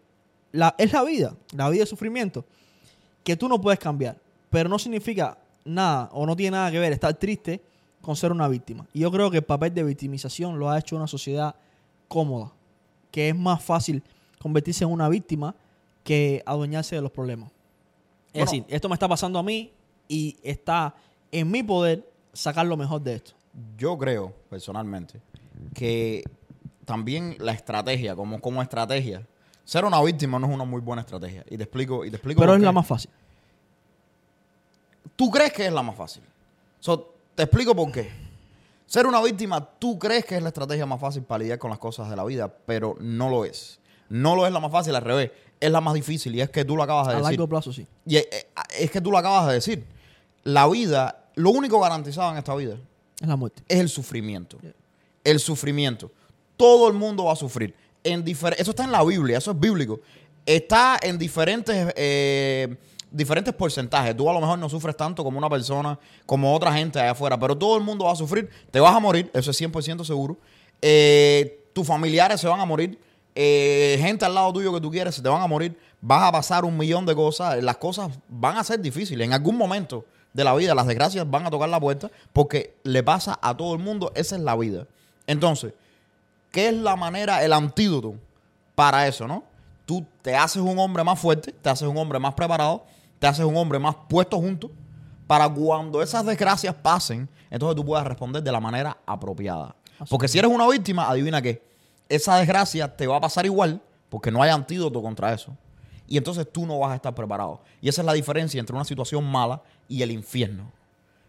B: la, es la vida, la vida es sufrimiento, que tú no puedes cambiar, pero no significa nada o no tiene nada que ver estar triste con ser una víctima. Y yo creo que el papel de victimización lo ha hecho una sociedad cómoda, que es más fácil convertirse en una víctima que adueñarse de los problemas. Es
A: Bueno.
B: decir, esto me está pasando a mí y está en mi poder sacar lo mejor de esto.
A: Yo creo, personalmente, que también la estrategia, como, como estrategia, ser una víctima no es una muy buena estrategia. Y te explico, y te explico
B: Pero es la más fácil.
A: Tú crees que es la más fácil. So, te explico por qué. Ser una víctima, tú crees que es la estrategia más fácil para lidiar con las cosas de la vida, pero no lo es. No lo es la más fácil, al revés. Es la más difícil y es que tú lo acabas de
B: A
A: decir.
B: largo plazo sí.
A: Y eh, eh, es que tú lo acabas de decir. La vida, lo único garantizado en esta vida
B: Es la muerte.
A: es el sufrimiento.
B: Yeah.
A: El sufrimiento. Todo el mundo va a sufrir. En difer- eso está en la Biblia, eso es bíblico. Está en diferentes, eh, diferentes porcentajes. Tú a lo mejor no sufres tanto como una persona, como otra gente allá afuera, pero todo el mundo va a sufrir. Te vas a morir, eso es 100% seguro. Eh, tus familiares se van a morir. Eh, gente al lado tuyo que tú quieres se te van a morir. Vas a pasar un millón de cosas. Las cosas van a ser difíciles. En algún momento de la vida, las desgracias van a tocar la puerta porque le pasa a todo el mundo. Esa es la vida. Entonces, ¿qué es la manera, el antídoto para eso, no? Tú te haces un hombre más fuerte, te haces un hombre más preparado, te haces un hombre más puesto junto para cuando esas desgracias pasen, entonces tú puedas responder de la manera apropiada.
B: Así
A: Porque si eres una víctima, adivina qué, esa desgracia te va a pasar igual porque no hay antídoto contra eso. Y entonces tú no vas a estar preparado. Y esa es la diferencia entre una situación mala y el infierno.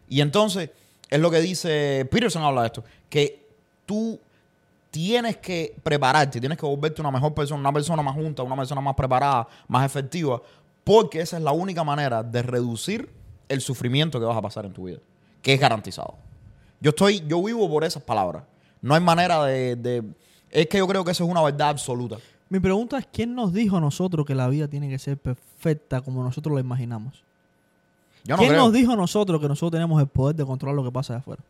A: Y entonces, es lo que dice Peterson habla de esto, que tú tienes que prepararte, tienes que volverte una mejor persona, una persona más junta, una persona más preparada, más efectiva, porque esa es la única manera de reducir el sufrimiento que vas a pasar en tu vida, que es garantizado. Yo estoy, yo vivo por esas palabras. No hay manera de, de- es que yo creo que eso es una verdad absoluta.
B: Mi pregunta es, ¿quién nos dijo a nosotros que la vida tiene que ser perfecta como nosotros la imaginamos?
A: Yo no
B: ¿Quién
A: creo.
B: nos dijo a nosotros que nosotros tenemos el poder de controlar lo que pasa de afuera?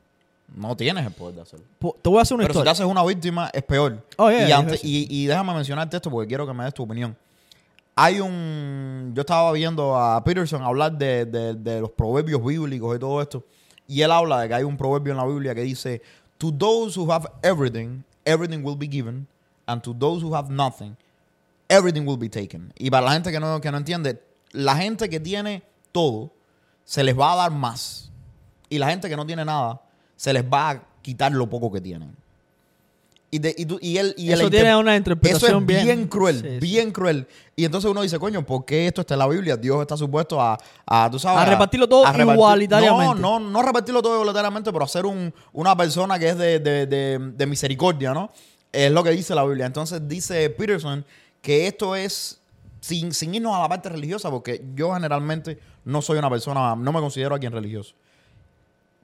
A: No tienes el poder de hacerlo.
B: Po- Te voy a hacer una
A: Pero si te haces una víctima, es peor.
B: Oh, yeah,
A: y,
B: yeah,
A: antes-
B: eso.
A: y, y déjame mencionarte esto porque quiero que me des tu opinión. Hay un. Yo estaba viendo a Peterson hablar de, de- de los proverbios bíblicos y todo esto. Y él habla de que hay un proverbio en la Biblia que dice: To those who have everything, everything will be given. And to those who have nothing, everything will be taken. Y para la gente que no, que no entiende, la gente que tiene todo, se les va a dar más. Y la gente que no tiene nada, se les va a quitar lo poco que tienen. Y, de- y tú- y él, y
B: Eso
A: el
B: tiene una
A: Eso
B: interpretación
A: es
B: bien-
A: bien, cruel,
B: Sí, sí.
A: bien cruel. Y entonces uno dice, coño, ¿por qué esto está en la Biblia? Dios está supuesto a, a tú sabes...
B: A repartirlo todo
A: repartir-
B: igualitariamente.
A: No, no, no repartirlo todo igualitariamente, pero hacer un, una persona que es de, de- de- de misericordia, ¿no? Es lo que dice la Biblia. Entonces dice Peterson que esto es, sin, sin irnos a la parte religiosa, porque yo generalmente no soy una persona, no me considero alguien religioso.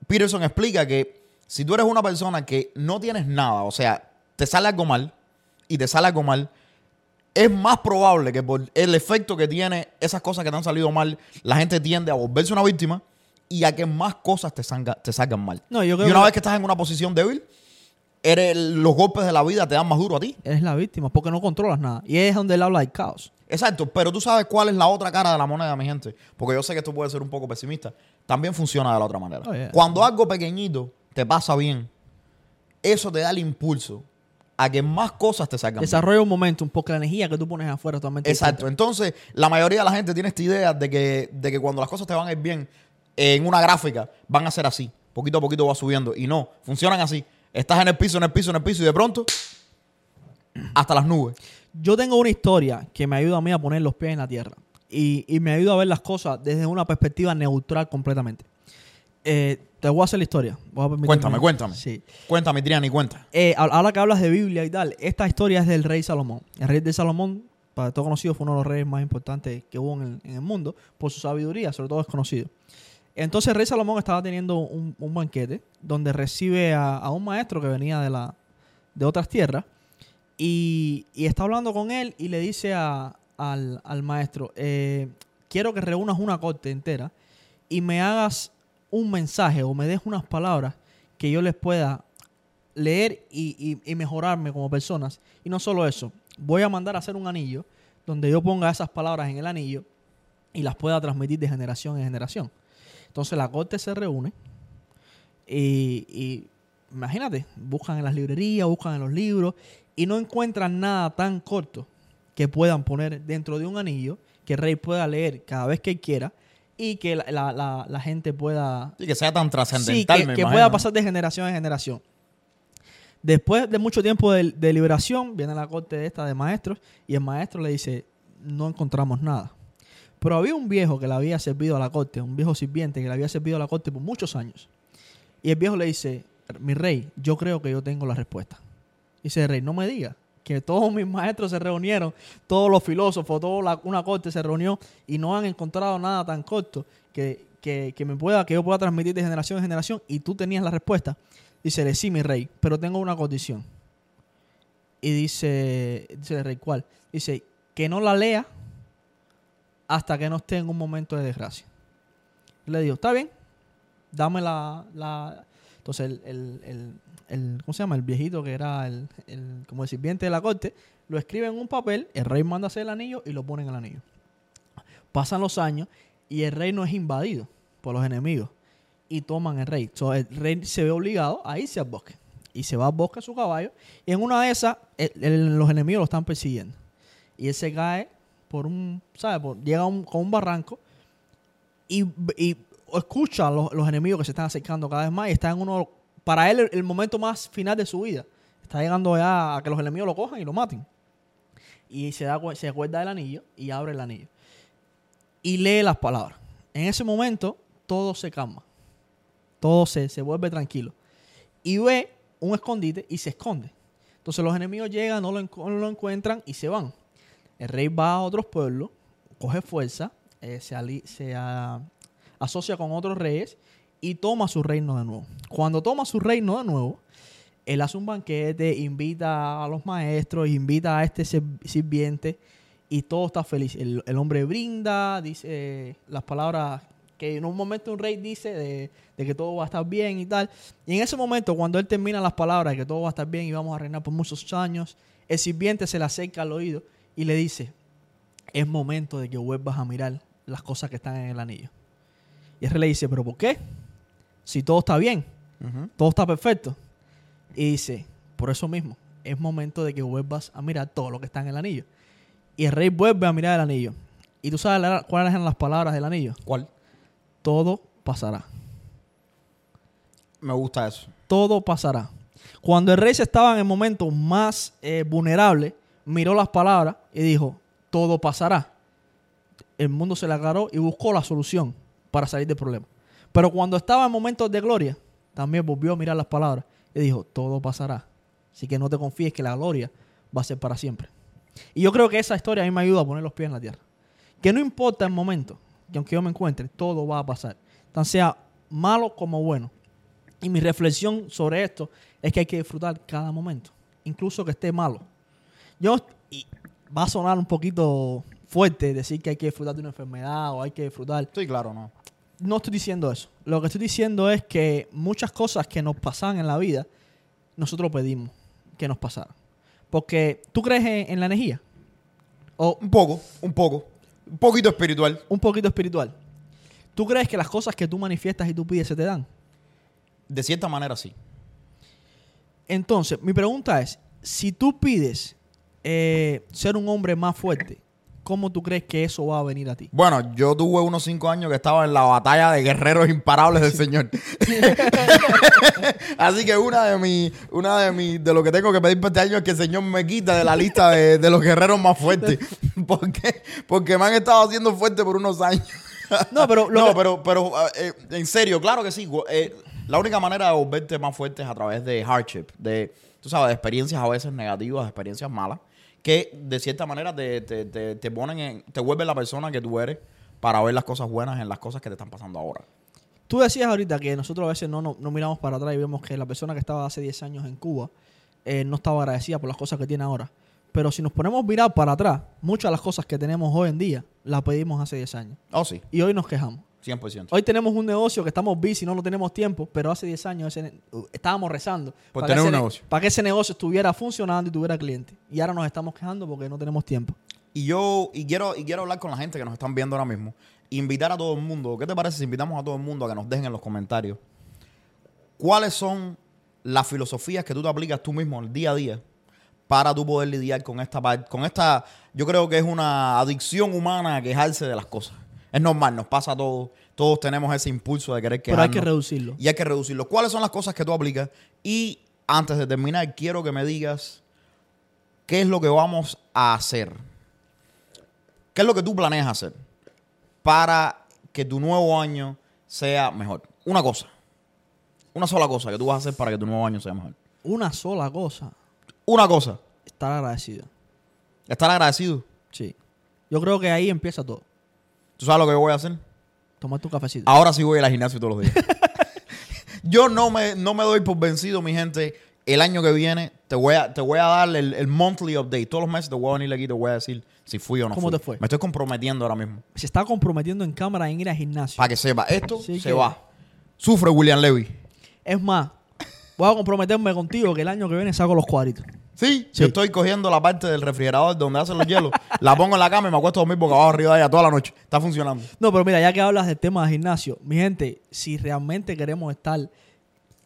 A: Peterson explica que si tú eres una persona que no tienes nada, o sea, te sale algo mal y te sale algo mal, es más probable que por el efecto que tiene esas cosas que te han salido mal, la gente tiende a volverse una víctima y a que más cosas te, salga- te salgan mal.
B: No, yo creo
A: y una
B: que-
A: vez que estás en una posición débil, eres, los golpes de la vida te dan más duro a ti.
B: Eres la víctima porque no controlas nada. Y es donde él habla del caos.
A: Exacto, pero tú sabes cuál es la otra cara de la moneda, mi gente. Porque yo sé que esto puede ser un poco pesimista. También funciona de la otra manera.
B: Oh, yeah.
A: Cuando algo pequeñito te pasa bien, eso te da el impulso a que más cosas te salgan bien.
B: Desarrolla un momentum porque la energía que tú pones afuera totalmente
A: Exacto. Entonces, la mayoría de la gente tiene esta idea de que, de que cuando las cosas te van a ir bien, en una gráfica, van a ser así. Poquito a poquito va subiendo. Y no, funcionan así. Estás en el piso, en el piso, en el piso y de pronto, hasta las nubes.
B: Yo tengo una historia que me ayuda a mí a poner los pies en la tierra. Y, y me ayuda a ver las cosas desde una perspectiva neutral completamente. Eh, te voy a hacer la historia. Voy a permitirme-
A: Cuéntame, cuéntame.
B: Sí.
A: Cuéntame, Triani, cuenta.
B: Eh, ahora que hablas de Biblia y tal, esta historia es del rey Salomón. El rey de Salomón, para todo conocido, fue uno de los reyes más importantes que hubo en el, en el mundo por su sabiduría, sobre todo es conocido. Entonces el rey Salomón estaba teniendo un, un banquete donde recibe a, a un maestro que venía de, la, de otras tierras y, y está hablando con él y le dice a- al, maestro, eh, quiero que reúnas una corte entera y me hagas un mensaje o me des unas palabras que yo les pueda leer y mejorarme como personas. Y no solo eso, voy a mandar a hacer un anillo donde yo ponga esas palabras en el anillo y las pueda transmitir de generación en generación. Entonces la corte se reúne y, y imagínate, buscan en las librerías, buscan en los libros y no encuentran nada tan corto que puedan poner dentro de un anillo que el rey pueda leer cada vez que quiera y que la, la- la- la gente pueda
A: Y que sea tan
B: Sí,
A: trascendental,
B: que,
A: me
B: que pueda pasar de generación en generación. Después de mucho tiempo de, de liberación, viene la corte esta de maestros y el maestro le dice, no encontramos nada. Pero había un viejo que le había servido a la corte, un viejo sirviente que le había servido a la corte por muchos años. Y el viejo le dice, mi rey, yo creo que yo tengo la respuesta. Dice el rey, no me diga que todos mis maestros se reunieron, todos los filósofos, toda una corte se reunió y no han encontrado nada tan corto que, que, que me pueda, que yo pueda transmitir de generación en generación y tú tenías la respuesta. Dice, sí, mi rey, pero tengo una condición. Y dice, dice el rey, ¿cuál? Dice, que no la lea hasta que no esté en un momento de desgracia. Le digo, está bien, dame la... la... Entonces el, el- el- el- ¿cómo se llama? El viejito que era el, como el sirviente de la corte, lo escribe en un papel, el rey manda hacer el anillo y lo pone en el anillo. Pasan los años y el reino es invadido por los enemigos y toman el rey. So, el rey se ve obligado a irse al bosque y se va al bosque a su caballo y en una de esas los enemigos lo están persiguiendo y él se cae por un, ¿sabes? Llega un- con un barranco y escucha a los, los enemigos que se están acercando cada vez más y está en uno, para él el, momento más final de su vida. Está llegando ya a que los enemigos lo cojan y lo maten. Y se, da, se acuerda del anillo y abre el anillo. Y lee las palabras. En ese momento todo se calma. Todo se, se vuelve tranquilo. Y ve un escondite y se esconde. Entonces los enemigos llegan, no lo, no lo encuentran y se van. El rey va a otros pueblos, coge fuerza, eh, se, ali- se asocia con otros reyes y toma su reino de nuevo. Cuando toma su reino de nuevo, él hace un banquete, invita a los maestros, invita a este sir- sirviente y todo está feliz. El, hombre brinda, dice las palabras que en un momento un rey dice de, de que todo va a estar bien y tal. Y en ese momento, cuando él termina las palabras de que todo va a estar bien y vamos a reinar por muchos años, el sirviente se le acerca al oído y le dice, es momento de que vuelvas a mirar las cosas que están en el anillo. Y el rey le dice, pero ¿por qué? Si todo está bien, todo está perfecto. Y dice, por eso mismo, es momento de que vuelvas a mirar todo lo que está en el anillo. Y el rey vuelve a mirar el anillo. ¿Y tú sabes la- cuáles eran las palabras del anillo?
A: ¿Cuál?
B: Todo pasará.
A: Me gusta eso.
B: todo pasará. Cuando el rey se estaba en el momento más eh, vulnerable, miró las palabras y dijo, todo pasará. El mundo se le aclaró y buscó la solución para salir del problema. Pero cuando estaba en momentos de gloria, también volvió a mirar las palabras y dijo, todo pasará. Así que no te confíes que la gloria va a ser para siempre. Y yo creo que esa historia a mí me ayuda a poner los pies en la tierra. Que no importa el momento, que aunque yo me encuentre, todo va a pasar. Tan sea malo como bueno. Y mi reflexión sobre esto es que hay que disfrutar cada momento, incluso que esté malo. Yo, y va a sonar un poquito fuerte decir que hay que disfrutar de una enfermedad o hay que disfrutar.
A: Estoy claro, ¿no?
B: No estoy diciendo eso. Lo que estoy diciendo es que muchas cosas que nos pasan en la vida, nosotros pedimos que nos pasaran. Porque tú crees en, en la energía o
A: Un poco, un poco. Un poquito espiritual.
B: un poquito espiritual. ¿Tú crees que las cosas que tú manifiestas y tú pides se te dan?
A: De cierta manera, sí.
B: Entonces, mi pregunta es, si tú pides eh, ser un hombre más fuerte, ¿cómo tú crees que eso va a venir a ti?
A: Bueno, yo tuve unos cinco años que estaba en la batalla de guerreros imparables del Señor. Así que una de mis, una de mis, de lo que tengo que pedir para este año es que el Señor me quita de la lista de, de los guerreros más fuertes. porque, porque me han estado haciendo fuerte por unos años.
B: No, pero
A: no,
B: que-
A: pero, pero eh, en serio, claro que sí. eh, la única manera de volverte más fuerte es a través de hardship, de, tú sabes, de experiencias a veces negativas, de experiencias malas, que de cierta manera te, te, te, te ponen en, te vuelven la persona que tú eres para ver las cosas buenas en las cosas que te están pasando ahora.
B: Tú decías ahorita que nosotros a veces no, no, no miramos para atrás y vemos que la persona que estaba hace 10 años en Cuba eh, no estaba agradecida por las cosas que tiene ahora. Pero si nos ponemos a mirar para atrás, muchas de las cosas que tenemos hoy en día las pedimos hace 10 años.
A: Oh, sí,
B: Y hoy nos quejamos.
A: 100%.
B: Hoy tenemos un negocio que estamos busy, no lo tenemos tiempo, pero hace 10 años ese uh, estábamos rezando
A: Por
B: para
A: tener
B: que ese ne-
A: negocio.
B: Para que ese negocio estuviera funcionando y tuviera clientes. Y ahora nos estamos quejando porque no tenemos tiempo.
A: Y yo, y quiero, y quiero hablar con la gente que nos están viendo ahora mismo. Invitar a todo el mundo. ¿Qué te parece si invitamos a todo el mundo a que nos dejen en los comentarios? ¿Cuáles son las filosofías que tú te aplicas tú mismo el día a día para tú poder lidiar con esta parte? Con esta, yo creo que es una adicción humana a quejarse de las cosas. Es normal, nos pasa a todos. Todos tenemos ese impulso de querer
B: Pero hay
A: quejarnos.
B: que reducirlo.
A: Y hay que reducirlo. ¿Cuáles son las cosas que tú aplicas? Y antes de terminar, quiero que me digas qué es lo que vamos a hacer. ¿Qué es lo que tú planeas hacer para que tu nuevo año sea mejor? Una cosa. Una sola cosa que tú vas a hacer para que tu nuevo año sea mejor.
B: Una sola cosa,
A: Una cosa.
B: estar agradecido.
A: Estar agradecido.
B: Sí. Yo creo que ahí empieza todo.
A: ¿Tú sabes lo que yo voy a hacer?
B: Tomar tu cafecito.
A: Ahora sí voy al gimnasio todos los días. Yo no me, no me doy por vencido, mi gente. El año que viene te voy a, te voy a dar el, el monthly update. Todos los meses te voy a venir aquí y te voy a decir si fui o no
B: ¿Cómo
A: fui.
B: te fue?
A: Me estoy comprometiendo ahora mismo.
B: Se está comprometiendo en cámara en ir al gimnasio.
A: Para que sepa, esto se
B: que-
A: va. Sufre William Levy.
B: Es más, voy a comprometerme contigo que el año que viene saco los cuadritos.
A: Sí,
B: Sí.
A: yo estoy cogiendo la parte del refrigerador donde hacen los hielos, la pongo en la cama y me acuesto a dormir boca abajo arriba de ella toda la noche. Está funcionando.
B: No, pero mira, ya que hablas del tema del gimnasio, mi gente, si realmente queremos estar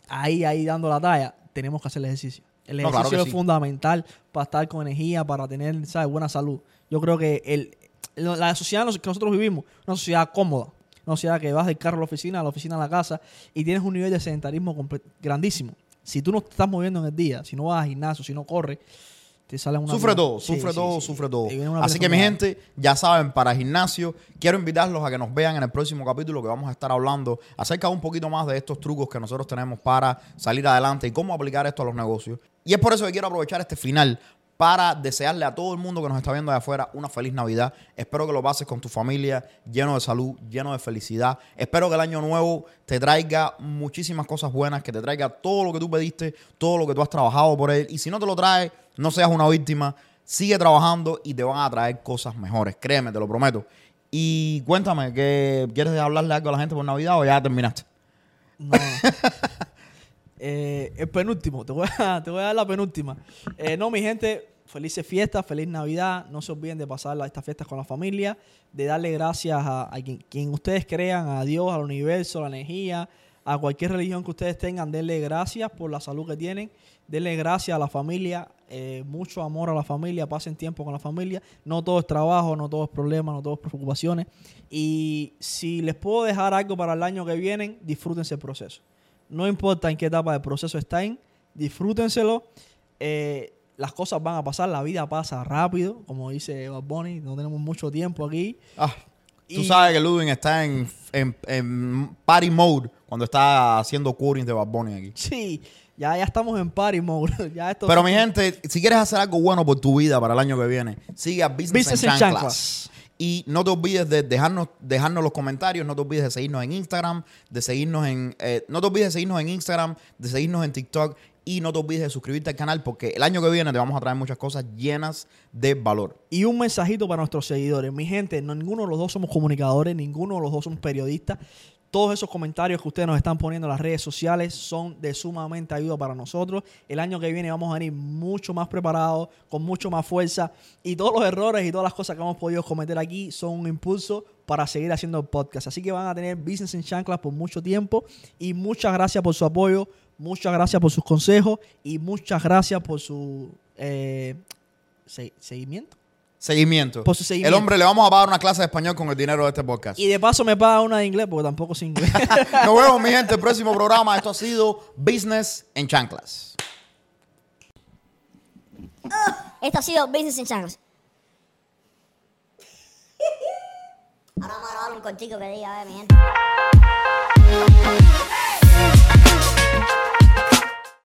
B: ahí, ahí dando la talla, tenemos que hacer el ejercicio. El
A: No,
B: ejercicio
A: claro
B: es
A: sí.
B: fundamental para estar con energía, para tener, ¿sabes? buena salud. Yo creo que el, la sociedad que nosotros vivimos, una sociedad cómoda, una sociedad que vas del carro a la oficina, a la oficina a la casa y tienes un nivel de sedentarismo grandísimo. Si tú no te estás moviendo en el día, si no vas al gimnasio, si no corres, te salen una...
A: Sufre todo,
B: Sí,
A: sufre
B: sí,
A: todo,
B: sí.
A: sufre todo.
B: Viene una
A: Así que mi gente, ya saben, para gimnasio, quiero invitarlos a que nos vean en el próximo capítulo que vamos a estar hablando acerca un poquito más de estos trucos que nosotros tenemos para salir adelante y cómo aplicar esto a los negocios. Y es por eso que quiero aprovechar este final para desearle a todo el mundo que nos está viendo de afuera una feliz Navidad. Espero que lo pases con tu familia lleno de salud, lleno de felicidad. Espero que el año nuevo te traiga muchísimas cosas buenas, que te traiga todo lo que tú pediste, todo lo que tú has trabajado por él. Y si no te lo trae, no seas una víctima. Sigue trabajando y te van a traer cosas mejores. Créeme, te lo prometo. Y cuéntame, ¿qué, ¿quieres hablarle algo a la gente por Navidad o ya terminaste?
B: No. Eh, el penúltimo, te voy, a, dar la penúltima. Eh, no, mi gente, felices fiestas, feliz Navidad. No se olviden de pasar estas fiestas con la familia, de darle gracias a, quien ustedes crean, a Dios, al universo, a la energía, a cualquier religión que ustedes tengan. Denle gracias por la salud que tienen. Denle gracias a la familia, eh, mucho amor a la familia, pasen tiempo con la familia. No todo es trabajo, no todo es problema, no todo es preocupaciones. Y si les puedo dejar algo para el año que viene, disfrútense el proceso No importa en qué etapa del proceso estén, disfrútenselo. Eh, las cosas van a pasar, la vida pasa rápido, como dice Bad Bunny, no tenemos mucho tiempo aquí.
A: Ah, tú sabes que Ludwig está en, en, en party mode cuando está haciendo curings de Bad Bunny aquí.
B: Sí, ya, ya estamos en party mode. ya esto
A: Pero mi gente, si quieres hacer algo bueno por tu vida para el año que viene, sigue a Business,
B: Business Chanclas.
A: Y no te olvides de dejarnos, dejarnos los comentarios, no te olvides de seguirnos en Instagram, de seguirnos en, eh, no te olvides de seguirnos en Instagram, de seguirnos en TikTok y no te olvides de suscribirte al canal porque el año que viene te vamos a traer muchas cosas llenas de valor.
B: Y un mensajito para nuestros seguidores. Mi gente, no, ninguno de los dos somos comunicadores, ninguno de los dos somos periodistas. Todos esos comentarios que ustedes nos están poniendo en las redes sociales son de sumamente ayuda para nosotros. El año que viene vamos a venir mucho más preparados, con mucho más fuerza. Y todos los errores y todas las cosas que hemos podido cometer aquí son un impulso para seguir haciendo el podcast. Así que van a tener Business en Chanclas por mucho tiempo. Y muchas gracias por su apoyo, muchas gracias por sus consejos y muchas gracias por su eh, se- seguimiento.
A: Seguimiento.
B: Por su seguimiento.
A: El hombre le vamos a pagar una clase de español con el dinero de este podcast.
B: Y de paso me paga una de inglés porque tampoco sé inglés.
A: Nos vemos, mi gente, el próximo programa. Esto ha sido Business en Chanclas.
C: Esto ha sido Business in Chanclas. Ahora vamos a grabar un cortico que diga, a ver, mi gente.